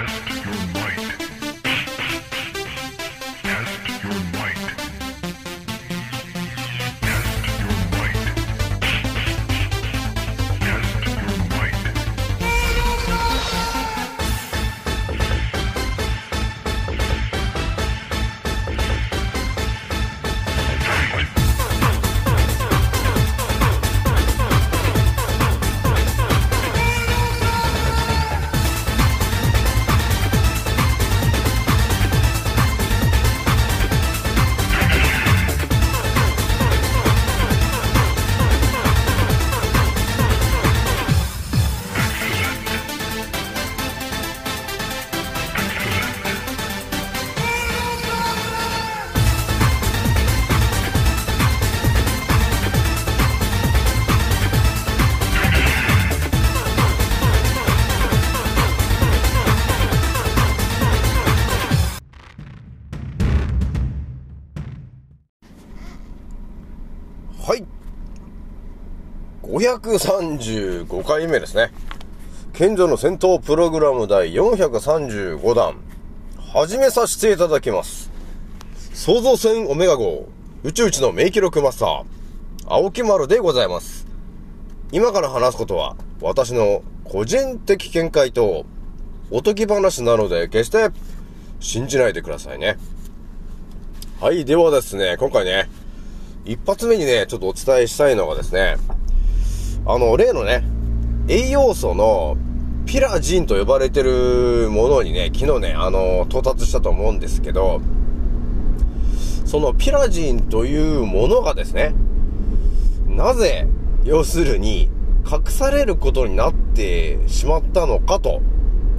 はい。535回目ですね。賢者の戦闘プログラム第435弾、始めさせていただきます。創造船オメガ号、宇宙一の名記録マスター、青木丸でございます。今から話すことは、私の個人的見解と、おとぎ話なので、決して信じないでくださいね。はい、ではですね、今回ね、一発目にね、ちょっとお伝えしたいのがですね、あの、例のね、栄養素のピラジンと呼ばれてるものにね、昨日ね、あの、到達したと思うんですけど、そのピラジンというものがですね、なぜ、要するに、隠されることになってしまったのかと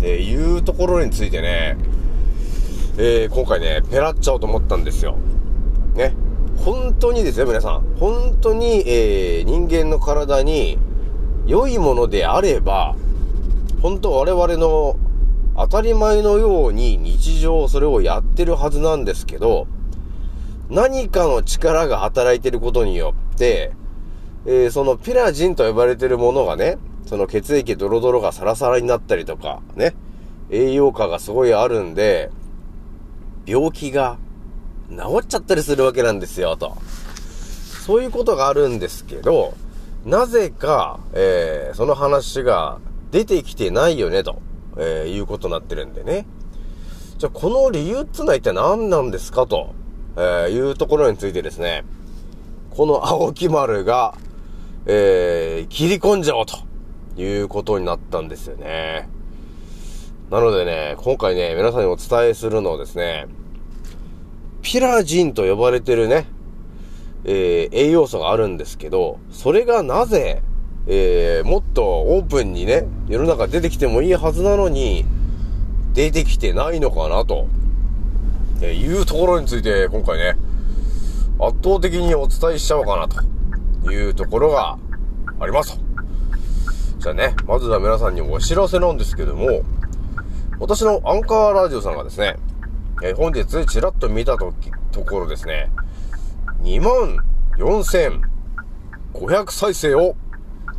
えいうところについてね、えー、今回ね、ペラっちゃおうと思ったんですよ。ね。本当にですよ、皆さん。本当に、えー、人間の体に良いものであれば、本当我々の当たり前のように日常それをやってるはずなんですけど、何かの力が働いてることによって、えー、そのピラジンと呼ばれてるものがね、その血液ドロドロがサラサラになったりとか、ね、栄養価がすごいあるんで、病気が治っちゃったりするわけなんですよ、と。そういうことがあるんですけど、なぜか、えー、その話が出てきてないよね、と、えー、いうことになってるんでね。じゃあ、この理由ってのは一体何なんですか、と、えー、いうところについてですね、この青木丸が、えー、切り込んじゃおうということになったんですよね。なのでね、今回ね、皆さんにお伝えするのをですね、ピラジンと呼ばれてるね、えー、栄養素があるんですけど、それがなぜ、えー、もっとオープンにね、世の中出てきてもいいはずなのに、出てきてないのかなと、え、いうところについて今回ね、圧倒的にお伝えしちゃおうかなというところがありますと。じゃあね、まずは皆さんにお知らせなんですけども、私のアンカーラジオさんがですね、え、本日ちらっと見たとき、ところですね、2万4500再生を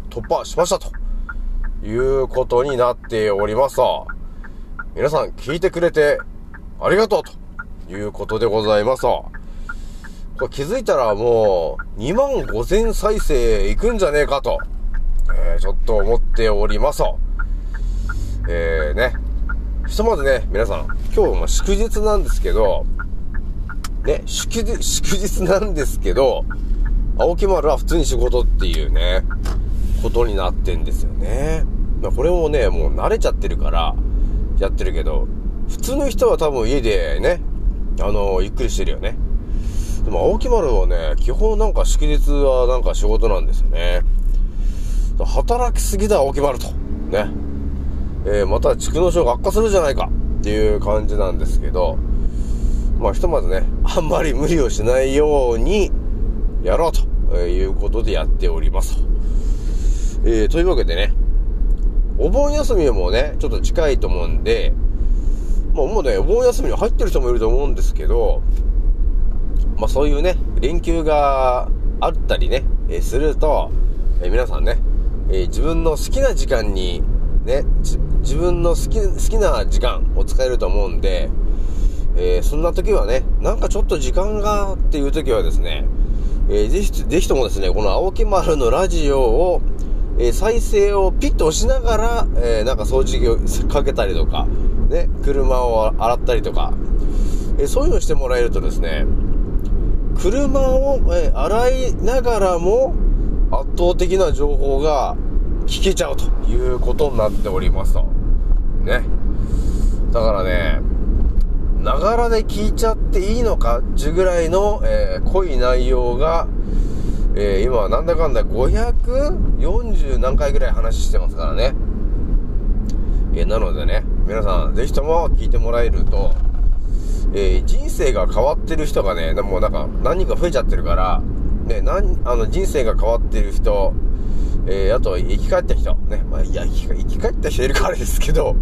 突破しましたということになっておりますと。皆さん聞いてくれてありがとうということでございますと。これ気づいたらもう2万5000再生いくんじゃねえかと、えー、ちょっと思っておりますと。えー、ね。ひとまずね、皆さん、今日も祝日なんですけど、ね、祝日、祝日なんですけど、青木丸は普通に仕事っていうね、ことになってんですよね。まあ、これもね、もう慣れちゃってるから、やってるけど、普通の人は多分家でね、あのゆっくりしてるよね。でも青木丸はね、基本なんか祝日はなんか仕事なんですよね。働きすぎだ青木丸と。ね。えー、また蓄膿症が悪化するじゃないかっていう感じなんですけど、まあひとまずね、あんまり無理をしないようにやろうということでやっております。えー、というわけでね、お盆休みもね、ちょっと近いと思うんで、まあもうね、お盆休みに入ってる人もいると思うんですけど、まあそういうね、連休があったりね、えー、すると、えー、皆さんね、えー、自分の好きな時間にね、自分の好き、好きな時間を使えると思うんで、えー、そんな時はね、なんかちょっと時間がっていう時はですね、えー、ぜひ、ぜひともですね、この青木丸のラジオを、えー、再生をピッと押しながら、えー、なんか掃除機をかけたりとか、ね、車を洗ったりとか、えー、そういうのしてもらえるとですね、車を、えー、洗いながらも圧倒的な情報が聞けちゃうということになっておりますと。ね。だからね、ながらで聞いちゃっていいのかっていうぐらいの、えー、濃い内容が、えー、今はなんだかんだ540何回ぐらい話してますからね。えー、なのでね、皆さんぜひとも聞いてもらえると、え、人生が変わってる人がね、もうなんか何人か増えちゃってるから、ね、何、あの人生が変わってる人、えー、あと生き返った人、ね、まあ、いや、生き返った人いるからですけど、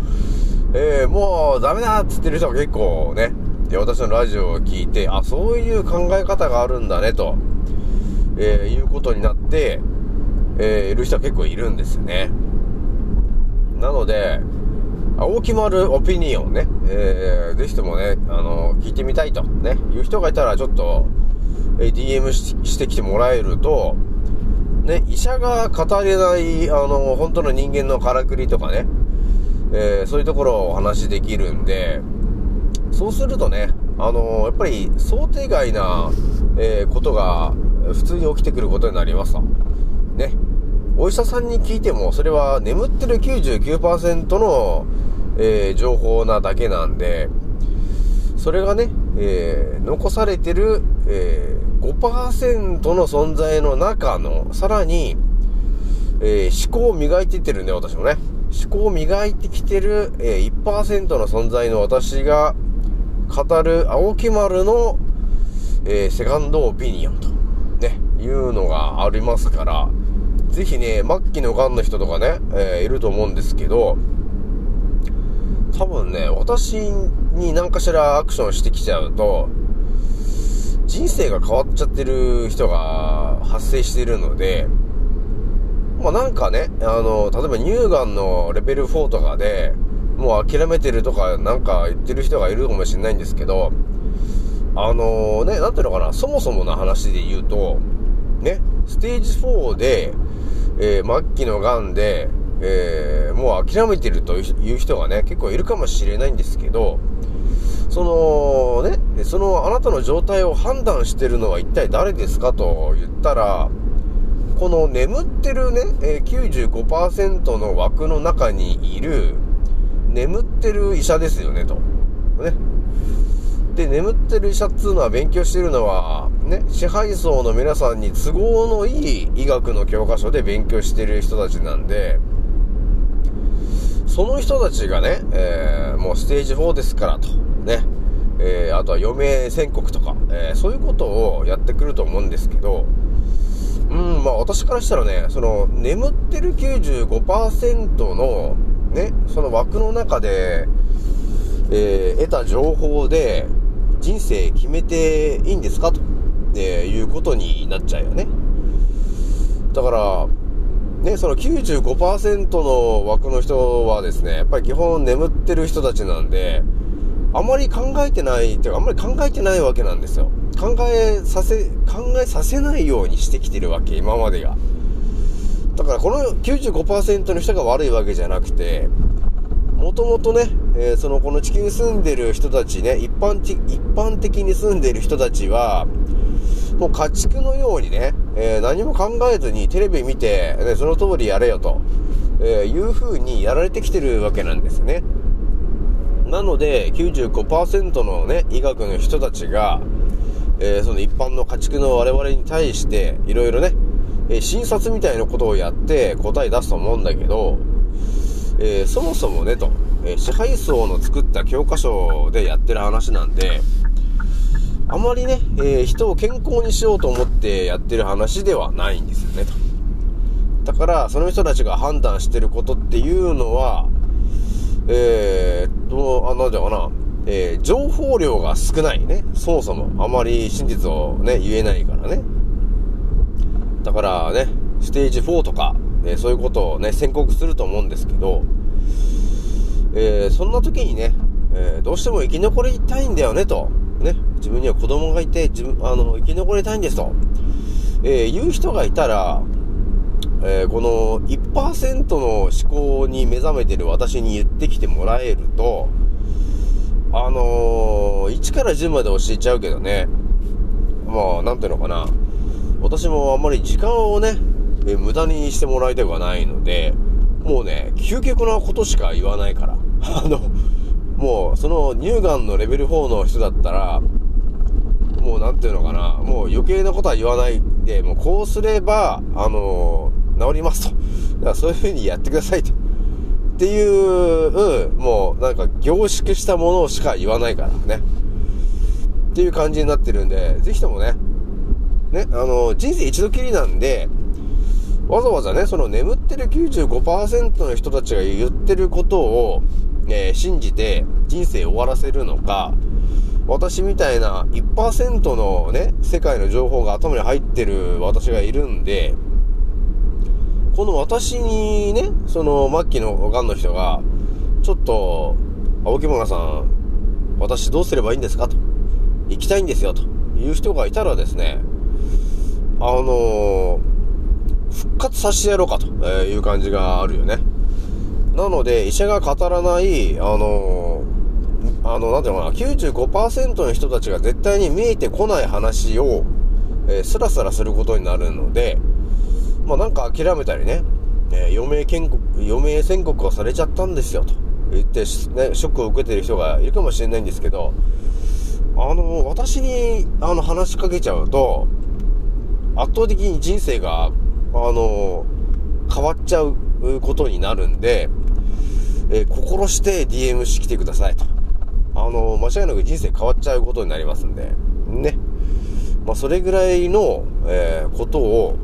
えー、もうダメだっつってる人が結構ね、で、私のラジオを聞いて、あ、そういう考え方があるんだね、と、えー、いうことになって、えー、いる人は結構いるんですよね。なので、大きまるオピニオンね、えー、ぜひともね、あの、聞いてみたいと、ね、いう人がいたら、ちょっと、えー、DM してきてもらえると、ね、医者が語れない、あの、本当の人間のからくりとかね、えー、そういうところをお話しできるんで、そうするとね、あの、やっぱり想定外な、えー、ことが普通に起きてくることになりますと。ね。お医者さんに聞いても、それは眠ってる99%の、えー、情報なだけなんで、それがね、え、残されてる、え、5%の存在の中の、さらに、えー、思考を磨いていってるんで、私もね。思考を磨いてきてる、えー、1%の存在の私が語る青木丸の、えー、セカンドオピニオンと、ね、いうのがありますから、ぜひね、末期の癌の人とかね、えー、いると思うんですけど、多分ね、私に何かしらアクションしてきちゃうと、人生が変わっちゃってる人が発生しているので、まあなんかね、あの、例えば乳がんのレベル4とかで、もう諦めてるとかなんか言ってる人がいるかもしれないんですけど、あのー、ね、なんていうのかな、そもそもの話で言うと、ね、ステージ4で、えー、末期の癌で、えー、もう諦めてるという人がね、結構いるかもしれないんですけど、そのね、そのあなたの状態を判断してるのは一体誰ですかと言ったら、この眠ってるね、え95%の枠の中にいる、眠ってる医者ですよね、と。ね。で、眠ってる医者っつうのは勉強してるのは、ね、支配層の皆さんに都合のいい医学の教科書で勉強してる人たちなんで、その人たちがね、えー、もうステージ4ですからと、ね、えー、あとは余命宣告とか、えー、そういうことをやってくると思うんですけど、うん、まあ私からしたらね、その眠ってる95%のね、その枠の中で、えー、得た情報で人生決めていいんですか？と、えいうことになっちゃうよね。だから、ね、その95%の枠の人はですね、やっぱり基本眠ってる人たちなんで、あまり考えてない、っていうかあんまり考えてないわけなんですよ。考えさせ、考えさせないようにしてきてるわけ、今までが。だからこの95%の人が悪いわけじゃなくて、もともとね、えー、そのこの地球に住んでる人たちね、一般的、一般的に住んでる人たちは、もう家畜のようにね、えー、何も考えずにテレビ見て、ね、その通りやれよと、えー、いう風にやられてきてるわけなんですね。なので、95%のね、医学の人たちが、えー、その一般の家畜の我々に対して、いろいろね、えー、診察みたいなことをやって答え出すと思うんだけど、えー、そもそもね、と、え支配層の作った教科書でやってる話なんで、あまりね、え人を健康にしようと思ってやってる話ではないんですよね、と。だから、その人たちが判断してることっていうのは、えー、っと、あ、なんだかな、えー、情報量が少ないね。そもそも。あまり真実をね、言えないからね。だからね、ステージ4とか、え、そういうことをね、宣告すると思うんですけど、えー、そんな時にね、えー、どうしても生き残りたいんだよねと。ね。自分には子供がいて、自分、あの、生き残りたいんですと。えー、言う人がいたら、えー、この1%の思考に目覚めてる私に言ってきてもらえると、あのー、1から10まで教えちゃうけどね、まあ、なんていうのかな。私もあんまり時間をね、えー、無駄にしてもらいたくはないので、もうね、究極なことしか言わないから。あの、もう、その乳がんのレベル4の人だったら、もうなんていうのかな、もう余計なことは言わないで、もうこうすれば、あの、治りますと。だからそういう風にやってくださいと。っていう、うん、もうなんか凝縮したものしか言わないからね。っていう感じになってるんで、ぜひともね、ね、あの、人生一度きりなんで、わざわざね、その眠ってる95%の人たちが言ってることを、え、信じて人生終わらせるのか、私みたいな1%のね、世界の情報が頭に入ってる私がいるんで、この私にね、その末期の癌の人が、ちょっと、青木村さん、私どうすればいいんですか？と。行きたいんですよ、という人がいたらですね、あのー、復活させてやろうかという感じがあるよね。なので、医者が語らない、あのー、あの、なんていうのかな、95%の人たちが絶対に見えてこない話を、えー、スラスラすることになるので、まあなんか諦めたりね、えー、余命宣告、余命宣告をされちゃったんですよ、と言って、ね、ショックを受けてる人がいるかもしれないんですけど、あの、私に、あの、話しかけちゃうと、圧倒的に人生が、あの、変わっちゃうことになるんで、えー、心して DM してきてくださいと。あの、間違いなく人生変わっちゃうことになりますんで、ね。まあ、それぐらいの、えー、ことを、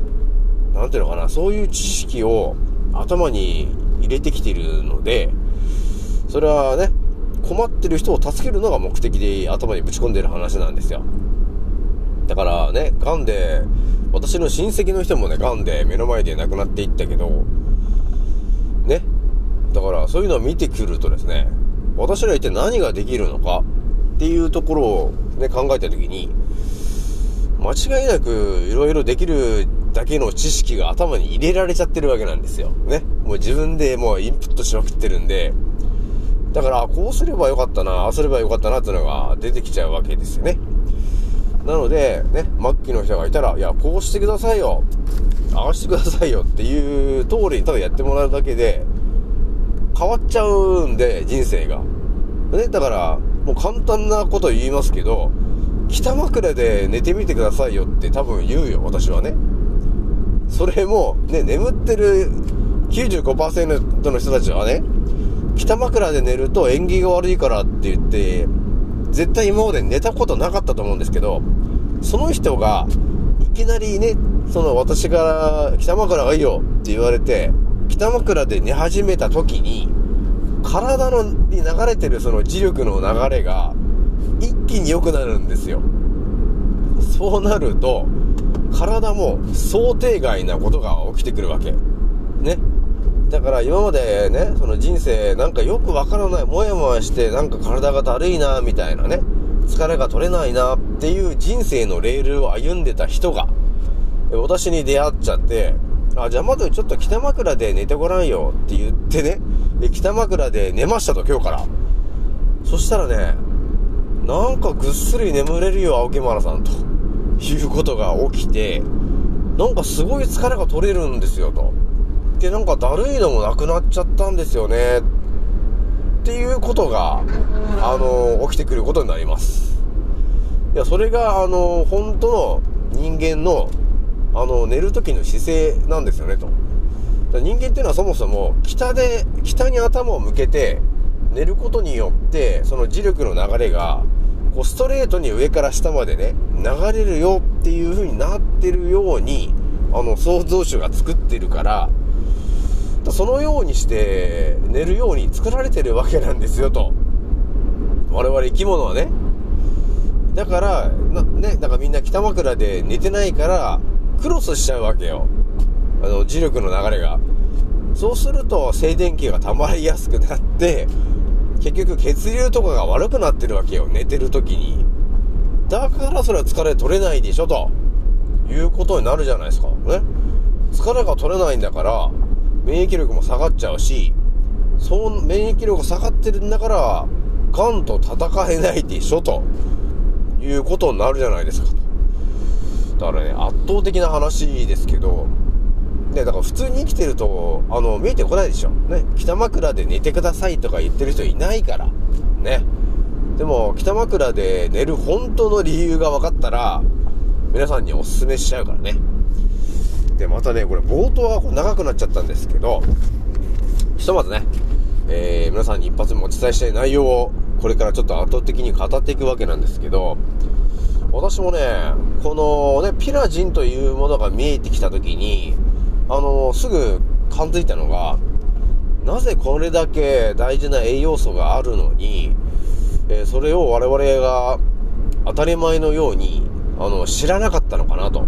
なんていうのかな、そういう知識を頭に入れてきているので、それはね、困ってる人を助けるのが目的で頭にぶち込んでる話なんですよ。だからね、癌で、私の親戚の人もね、癌で目の前で亡くなっていったけど、ね。だからそういうのを見てくるとですね、私ら一体何ができるのかっていうところをね、考えた時に、間違いなくいろいろできるだけの知識が頭に入れられちゃってるわけなんですよ。ね。もう自分でもうインプットしまくってるんで、だから、こうすればよかったな、ああすればよかったなっていうのが出てきちゃうわけですよね。なので、ね、末期の人がいたら、いや、こうしてくださいよ。ああしてくださいよっていう通りにただやってもらうだけで、変わっちゃうんで、人生が。ね、だから、もう簡単なこと言いますけど、北枕で寝てみてくださいよって多分言うよ、私はね。それも、ね、眠ってる95%の人たちはね、北枕で寝ると縁起が悪いからって言って、絶対今まで寝たことなかったと思うんですけど、その人が、いきなりね、その私が北枕がいいよって言われて、北枕で寝始めた時に、体のに流れてるその磁力の流れが、一気に良くなるんですよ。そうなると、体も想定外なことが起きてくるわけ。ね。だから今までね、その人生なんかよくわからない、もやもやしてなんか体がだるいな、みたいなね、疲れが取れないなっていう人生のレールを歩んでた人が、私に出会っちゃって、あ、じゃあまずちょっと北枕で寝てごらんよって言ってね、北枕で寝ましたと今日から。そしたらね、なんかぐっすり眠れるよ、青木村さんと。いうことが起きて、なんかすごい疲れが取れるんですよと。で、なんかだるいのもなくなっちゃったんですよね。っていうことが、あの、起きてくることになります。いや、それが、あの、本当の人間の、あの、寝る時の姿勢なんですよね、と。人間っていうのはそもそも、北で、北に頭を向けて、寝ることによって、その磁力の流れが、こう、ストレートに上から下までね、流れるよっていう風になってるように、あの、創造主が作ってるから、そのようにして寝るように作られてるわけなんですよと。我々生き物はね。だから、な、ね、だからみんな北枕で寝てないから、クロスしちゃうわけよ。あの、磁力の流れが。そうすると静電気が溜まりやすくなって、結局血流とかが悪くなってるわけよ。寝てる時に。だからそれは疲れ取れないでしょ、ということになるじゃないですか。ね。疲れが取れないんだから、免疫力も下がっちゃうし、その免疫力が下がってるんだから、ガンと戦えないでしょ、ということになるじゃないですか。だからね、圧倒的な話ですけど、ね、だから普通に生きてると、あの、見えてこないでしょ。ね、北枕で寝てくださいとか言ってる人いないから。ね。でも、北枕で寝る本当の理由が分かったら、皆さんにお勧めしちゃうからね。で、またね、これ冒頭は長くなっちゃったんですけど、ひとまずね、えー、皆さんに一発目お伝えしたい内容を、これからちょっと圧倒的に語っていくわけなんですけど、私もね、このね、ピラジンというものが見えてきたときに、あの、すぐ感づいたのが、なぜこれだけ大事な栄養素があるのに、えー、それを我々が当たり前のように、あの、知らなかったのかなと。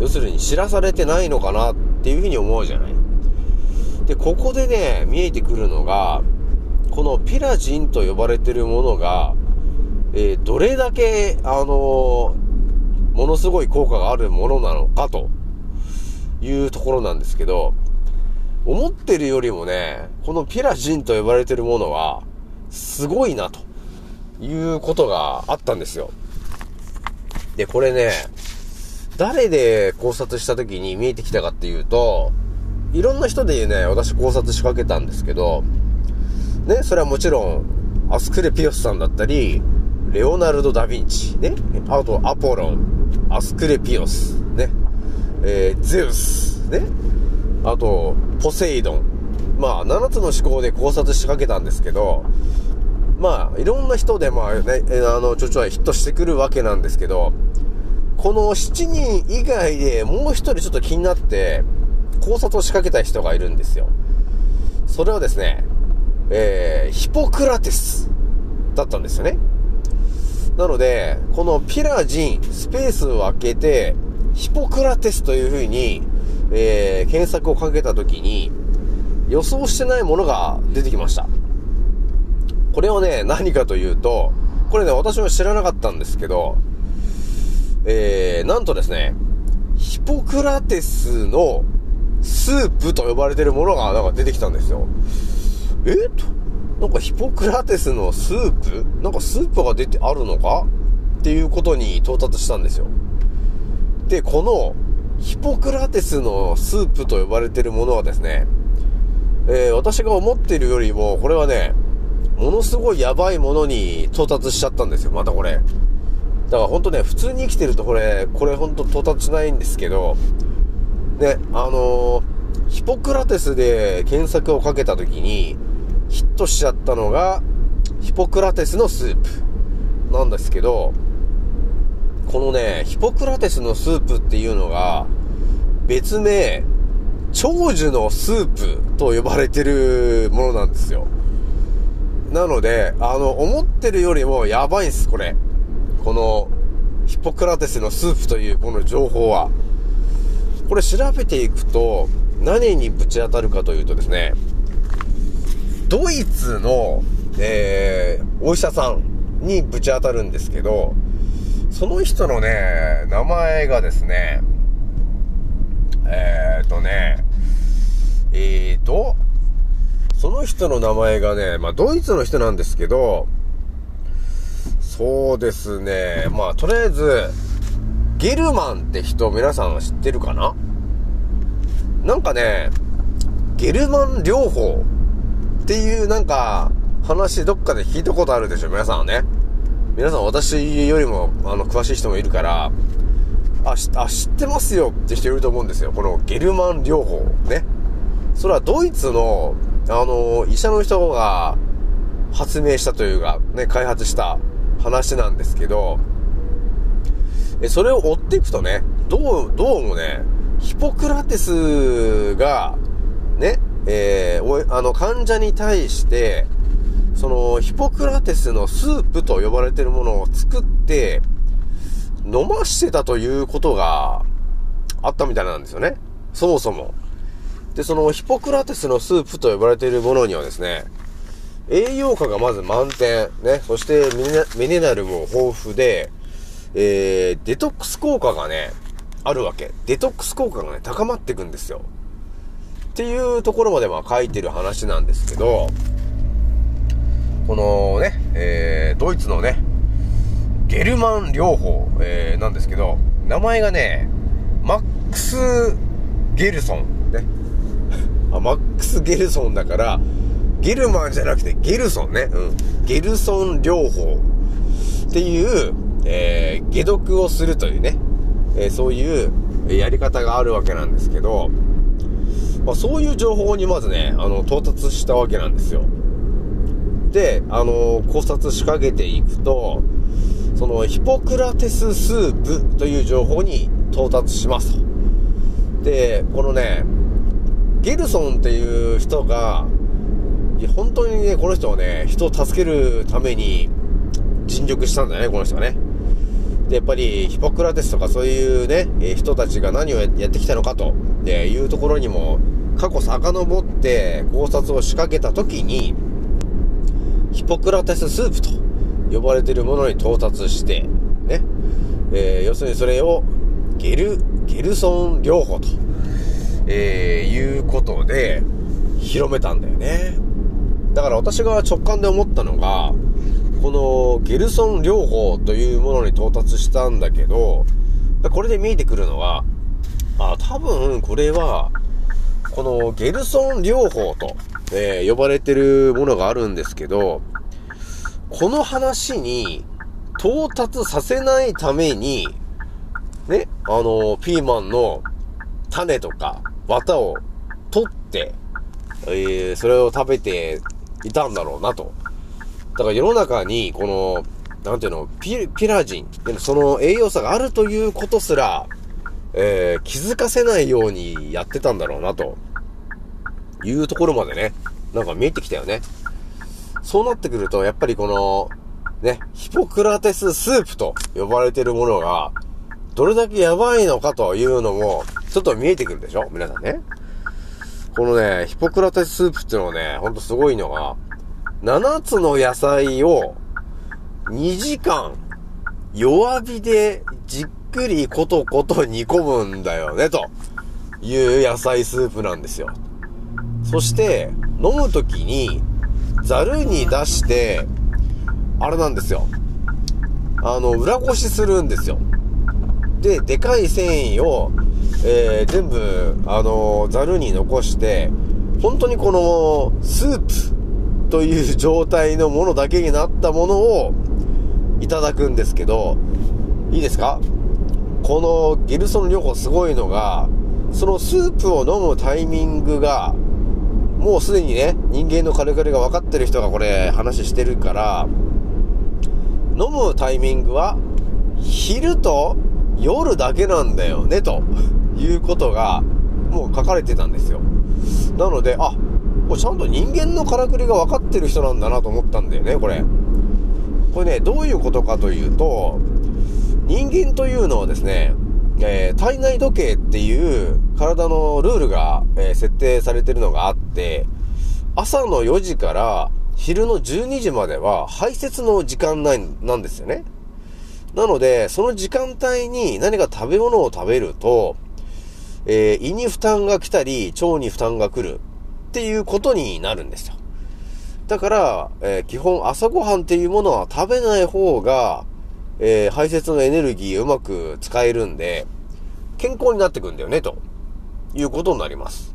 要するに知らされてないのかなっていうふうに思うじゃない。で、ここでね、見えてくるのが、このピラジンと呼ばれてるものが、えー、どれだけ、あのー、ものすごい効果があるものなのかというところなんですけど、思ってるよりもね、このピラジンと呼ばれてるものは、すごいな、ということがあったんですよ。で、これね、誰で考察した時に見えてきたかっていうと、いろんな人でね、私考察しかけたんですけど、ね、それはもちろん、アスクレピオスさんだったり、レオナルド・ダ・ヴィンチ、ね、あとアポロン、アスクレピオス、ね、えー、ゼウス、ね、あと、ポセイドン。まあ、7つの思考で考察しかけたんですけど、まあ、いろんな人で、まあね、あの、ちょちょはヒットしてくるわけなんですけど、この7人以外でもう1人ちょっと気になって、考察を仕掛けた人がいるんですよ。それはですね、えー、ヒポクラテスだったんですよね。なので、このピラジン、スペースを開けて、ヒポクラテスという風に、えー、検索をかけた時に、予想してないものが出てきました。これはね、何かというと、これね、私も知らなかったんですけど、えー、なんとですね、ヒポクラテスのスープと呼ばれてるものがなんか出てきたんですよ。えと、なんかヒポクラテスのスープ？なんかスープが出てあるのか？っていうことに到達したんですよ。で、このヒポクラテスのスープと呼ばれてるものはですね、えー、私が思ってるよりも、これはね、ものすごいやばいものに到達しちゃったんですよ、またこれ。だからほんとね、普通に生きてるとこれ、これほんと到達しないんですけど、ね、あのー、ヒポクラテスで検索をかけた時に、ヒットしちゃったのが、ヒポクラテスのスープなんですけど、このね、ヒポクラテスのスープっていうのが、別名、長寿のスープと呼ばれてるものなんですよ。なので、あの、思ってるよりもやばいんす、これ。この、ヒポクラテスのスープというこの情報は。これ調べていくと、何にぶち当たるかというとですね、ドイツの、えー、お医者さんにぶち当たるんですけど、その人のね、名前がですね、えーとね、えーと、その人の名前がね、まあ、ドイツの人なんですけど、そうですね、まあ、とりあえず、ゲルマンって人皆さん知ってるかな？なんかね、ゲルマン療法っていうなんか、話どっかで聞いたことあるでしょ、皆さんはね。皆さん私よりも、あの、詳しい人もいるから、あ、あ、知ってますよって人いると思うんですよ。このゲルマン療法。ね。それはドイツの、あの、医者の人が発明したというか、ね、開発した話なんですけど、え、それを追っていくとね、どう、どうもね、ヒポクラテスが、ね、えー、あの、患者に対して、その、ヒポクラテスのスープと呼ばれてるものを作って、飲ましてたということがあったみたいなんですよね。そもそも。で、そのヒポクラテスのスープと呼ばれているものにはですね、栄養価がまず満点、ね、そしてミネラルも豊富で、えー、デトックス効果がね、あるわけ。デトックス効果がね、高まっていくんですよ。っていうところまでは書いてる話なんですけど、このね、えー、ドイツのね、ゲルマン療法、えー、なんですけど、名前がね、マックス・ゲルソン。ね。あ、マックス・ゲルソンだから、ゲルマンじゃなくてゲルソンね。うん。ゲルソン療法っていう、えー、解毒をするというね、えー、そういうやり方があるわけなんですけど、まあ、そういう情報にまずね、あの、到達したわけなんですよ。で、あの、考察しかけていくと、その、ヒポクラテススープという情報に到達しますと。で、このね、ゲルソンっていう人が、本当にね、この人はね、人を助けるために尽力したんだよね、この人はね。で、やっぱりヒポクラテスとかそういうね、え人たちが何をやってきたのかと、でいうところにも、過去遡って考察を仕掛けた時に、ヒポクラテススープと呼ばれているものに到達して、ね、えー、要するにそれをゲル、ゲルソン療法と、えー、いうことで広めたんだよね。だから私が直感で思ったのが、このゲルソン療法というものに到達したんだけど、これで見えてくるのは、あ、多分これは、このゲルソン療法と、えー、呼ばれてるものがあるんですけど、この話に到達させないために、ね、あの、ピーマンの種とか綿を取って、えー、それを食べていたんだろうなと。だから世の中に、この、なんていうの、ピピラジン、でもその栄養素があるということすら、えー、気づかせないようにやってたんだろうな、というところまでね、なんか見えてきたよね。そうなってくると、やっぱりこの、ね、ヒポクラテススープと呼ばれてるものが、どれだけやばいのかというのも、ちょっと見えてくるでしょ？皆さんね。このね、ヒポクラテススープっていうのはね、ほんとすごいのが、7つの野菜を2時間弱火でじっくりコトコト煮込むんだよね、という野菜スープなんですよ。そして、飲むときに、ザルに出して、あれなんですよ。あの、裏ごしするんですよ。で、でかい繊維を、えー、全部、あの、ザルに残して、本当にこの、スープという状態のものだけになったものをいただくんですけど、いいですか？このゲルソン療法すごいのが、そのスープを飲むタイミングが、もうすでにね、人間のカリカリが分かってる人がこれ話してるから、飲むタイミングは、昼と夜だけなんだよね、ということが、もう書かれてたんですよ。なので、あ、これちゃんと人間のからくりが分かってる人なんだなと思ったんだよね、これ。これね、どういうことかというと、人間というのはですね、えー、体内時計っていう体のルールが、えー、設定されてるのがあって、朝の4時から昼の12時までは排泄の時間内なんですよね。なので、その時間帯に何か食べ物を食べると、えー、胃に負担が来たり、腸に負担が来る。っていうことになるんですよ。だから、えー、基本朝ごはんっていうものは食べない方が、えー、排泄のエネルギーうまく使えるんで、健康になってくんだよね、ということになります。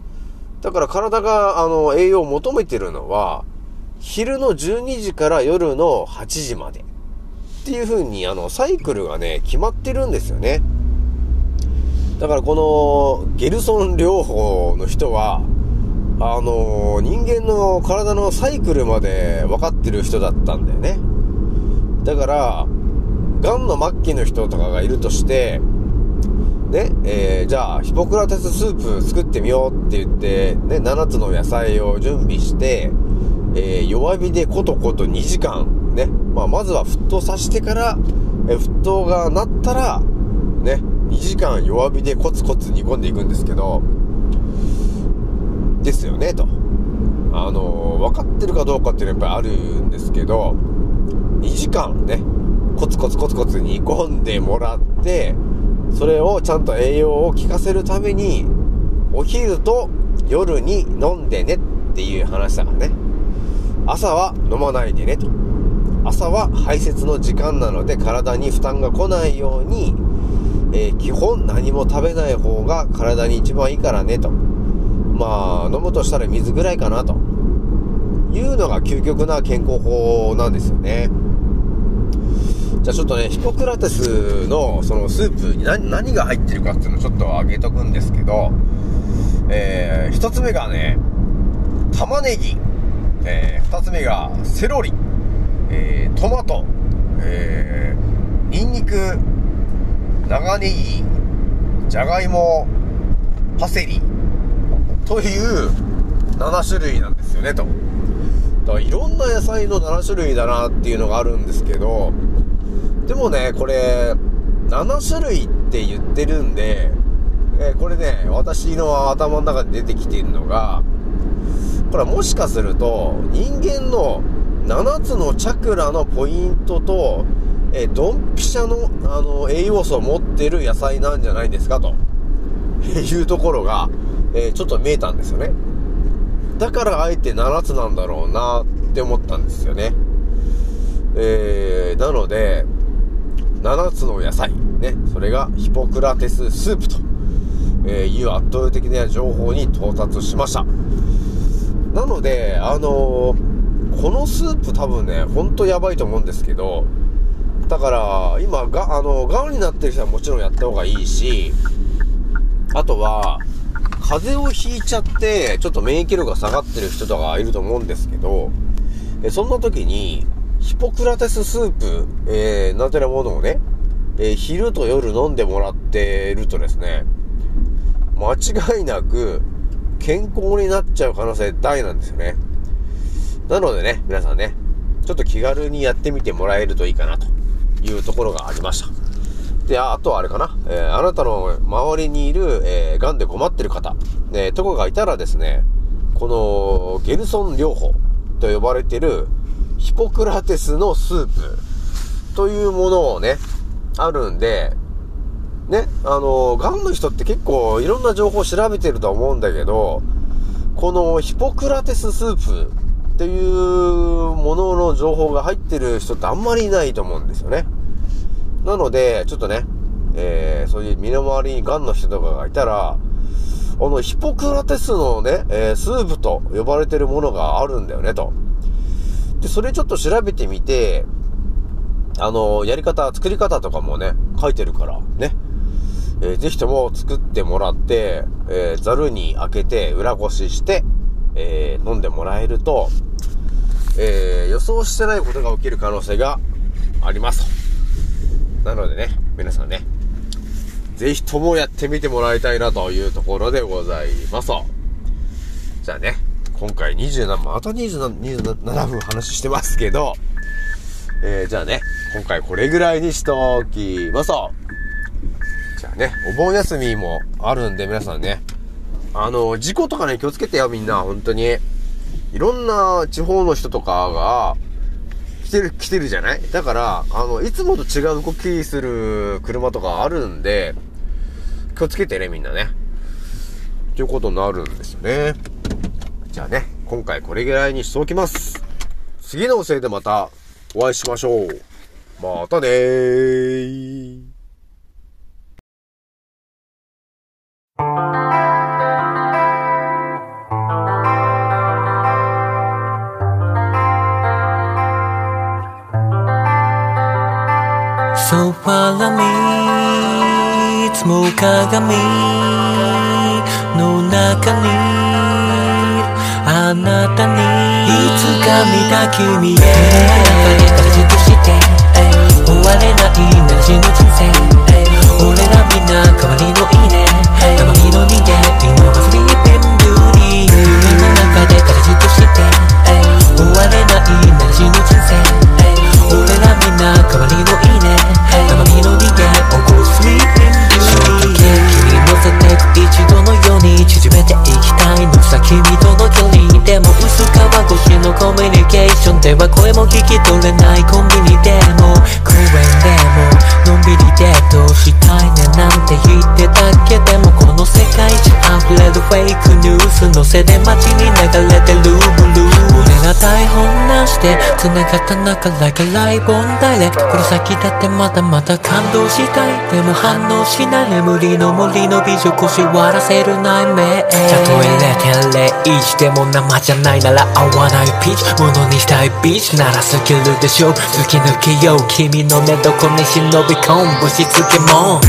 だから体が、あの、栄養を求めてるのは、昼の12時から夜の8時まで。っていう風に、あの、サイクルがね、決まってるんですよね。だからこの、ゲルソン療法の人は、あの、人間の体のサイクルまで分かってる人だったんだよね。だから、癌の末期の人とかがいるとして、ね、えー、じゃあ、ヒポクラテススープ作ってみようって言って、ね、7つの野菜を準備して、えー、弱火でコトコト2時間、ね、まあ、まずは沸騰させてから、えー、沸騰がなったら、ね、2時間弱火でコツコツ煮込んでいくんですけど、ですよね、と。あの分かってるかどうかっていうのはやっぱりあるんですけど、2時間ね、コツコツコツコツ煮込んでもらって、それをちゃんと栄養を効かせるために、お昼と夜に飲んでねっていう話だからね。朝は飲まないでねと。朝は排泄の時間なので体に負担が来ないように、えー、基本何も食べない方が体に一番いいからねと。まあ、飲むとしたら水ぐらいかなと。いうのが究極な健康法なんですよね。じゃあちょっとね、ヒポクラテスのそのスープに何が入ってるかっていうのをちょっと上げとくんですけど、えー、一つ目がね、玉ねぎ、えー、二つ目がセロリ、えー、トマト、えー、ニンニク、長ネギ、じゃがいも、パセリ、という7種類なんですよね、と。だからいろんな野菜の7種類だなっていうのがあるんですけど、でもね、これ、7種類って言ってるんで、えー、これね、私の頭の中で出てきてるのが、これはもしかすると、人間の7つのチャクラのポイントと、えー、ドンピシャの、あの、栄養素を持ってる野菜なんじゃないですか、と いうところが、えー、ちょっと見えたんですよね。だからあえて7つなんだろうなって思ったんですよね。えー、なので、7つの野菜、ね、それがヒポクラテススープと、えいう圧倒的な情報に到達しました。なので、あのー、このスープ多分ね、ほんとやばいと思うんですけど、だから、今、が、あの、ガンになってる人はもちろんやった方がいいし、あとは、風邪をひいちゃって、ちょっと免疫力が下がってる人とかいると思うんですけど、そんな時に、ヒポクラテススープ、えー、なんてなものをね、えー、昼と夜飲んでもらってるとですね、間違いなく健康になっちゃう可能性大なんですよね。なのでね、皆さんね、ちょっと気軽にやってみてもらえるといいかなというところがありました。で、あとはあれかな、えー、あなたの周りにいる、えー、癌で困ってる方、えー、とこがいたらですね、このゲルソン療法と呼ばれてるヒポクラテスのスープというものをね、あるんで、ね、あの、癌の人って結構いろんな情報を調べてると思うんだけど、このヒポクラテススープっていうものの情報が入ってる人ってあんまりいないと思うんですよね。なので、ちょっとね、えー、そういう身の回りに癌の人とかがいたら、あの、ヒポクラテスのね、えー、スープと呼ばれてるものがあるんだよね、と。で、それちょっと調べてみて、あの、やり方、作り方とかもね、書いてるから、ね。えー、ぜひとも作ってもらって、えー、ザルに開けて、裏ごしして、えー、飲んでもらえると、えー、予想してないことが起きる可能性があります。なのでね、皆さんね、ぜひともやってみてもらいたいなというところでございます。じゃあね、今回27、また27、27分話してますけど、えー、じゃあね、今回これぐらいにしておきます。じゃあね、お盆休みもあるんで皆さんね、あの、事故とかね、気をつけてよみんな、本当に。いろんな地方の人とかが、来てる、来てるじゃない？だから、あの、いつもと違う動きする車とかあるんで、気をつけてね、みんなね。ということになるんですよね。じゃあね、今回これぐらいにしておきます。次のおせいでまたお会いしましょう。またねー。ソファら見つも鏡見た君へ声も聞き取れないコンビニでも。公園でも。のんびりデートしたいねなんて言ってたけ。でもこの世界中溢れるフェイクニュース。のせで街に流れてる。台本なしで繋がった中 like a live on direct この先だってまだまだ感動したい。でも反応しない。眠りの森の美女腰割らせる内面たとえ0.01でも生じゃないなら合わないピーチ。ものにしたいビーチ。ならスキルでしょ。う突き抜けよう。君の寝床に忍び込む。ぶしつけも